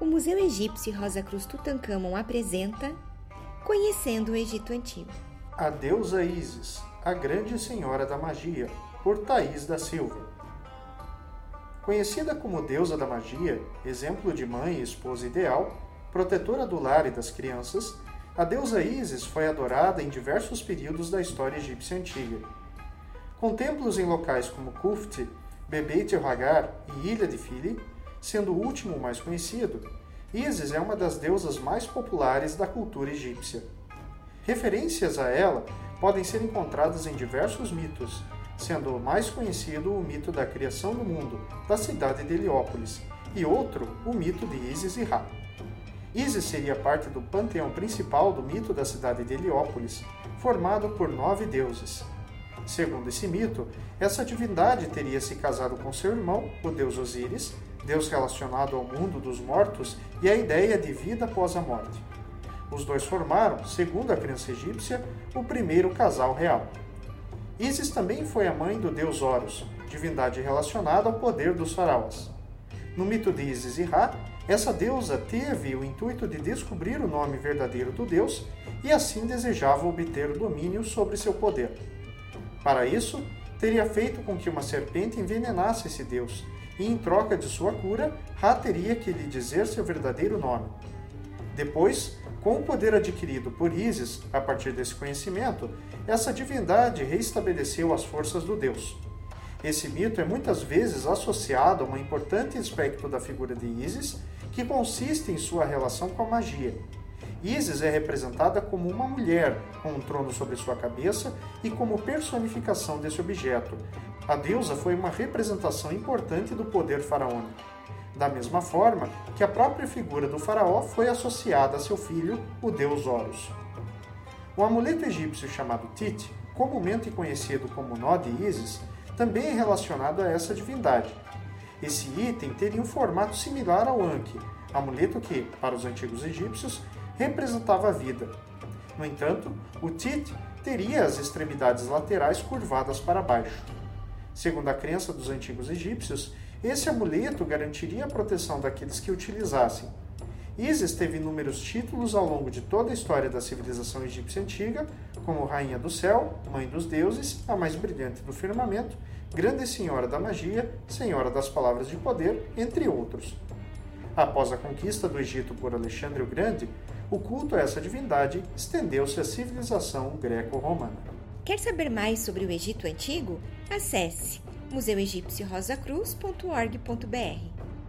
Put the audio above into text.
o Museu Egípcio Rosa Cruz Tutankhamon apresenta Conhecendo o Egito Antigo. A deusa Isis, a grande senhora da magia, por Thaís da Silva. Conhecida como deusa da magia, exemplo de mãe e esposa ideal, protetora do lar e das crianças, a deusa Isis foi adorada em diversos períodos da história egípcia antiga. Com templos em locais como Kuft, Bebeit el-Hagar e Ilha de Fili, sendo o último mais conhecido, Isis é uma das deusas mais populares da cultura egípcia. Referências a ela podem ser encontradas em diversos mitos, sendo o mais conhecido o mito da criação do mundo, da cidade de Heliópolis, e outro, o mito de Isis e Ra. Isis seria parte do panteão principal do mito da cidade de Heliópolis, formado por nove deuses. Segundo esse mito, essa divindade teria se casado com seu irmão, o deus Osíris, Deus relacionado ao mundo dos mortos e à ideia de vida após a morte. Os dois formaram, segundo a crença egípcia, o primeiro casal real. Isis também foi a mãe do deus Horus, divindade relacionada ao poder dos faraós. No mito de Isis e Ra, essa deusa teve o intuito de descobrir o nome verdadeiro do deus e assim desejava obter o domínio sobre seu poder. Para isso, teria feito com que uma serpente envenenasse esse deus, e em troca de sua cura, Ra teria que lhe dizer seu verdadeiro nome. Depois, com o poder adquirido por Isis a partir desse conhecimento, essa divindade reestabeleceu as forças do deus. Esse mito é muitas vezes associado a um importante aspecto da figura de Isis, que consiste em sua relação com a magia. Isis é representada como uma mulher com um trono sobre sua cabeça e como personificação desse objeto, a deusa foi uma representação importante do poder faraônico, da mesma forma que a própria figura do faraó foi associada a seu filho, o deus Horus. O amuleto egípcio chamado Tit, comumente conhecido como nó de Isis, também é relacionado a essa divindade. Esse item teria um formato similar ao Anki, amuleto que, para os antigos egípcios, representava a vida. No entanto, o Tit teria as extremidades laterais curvadas para baixo. Segundo a crença dos antigos egípcios, esse amuleto garantiria a proteção daqueles que o utilizassem. Isis teve inúmeros títulos ao longo de toda a história da civilização egípcia antiga, como Rainha do Céu, Mãe dos Deuses, a mais brilhante do firmamento, Grande Senhora da Magia, Senhora das Palavras de Poder, entre outros. Após a conquista do Egito por Alexandre o Grande, o culto a essa divindade estendeu-se à civilização greco-romana. Quer saber mais sobre o Egito Antigo? Acesse museuegipciorosacruz.org.br.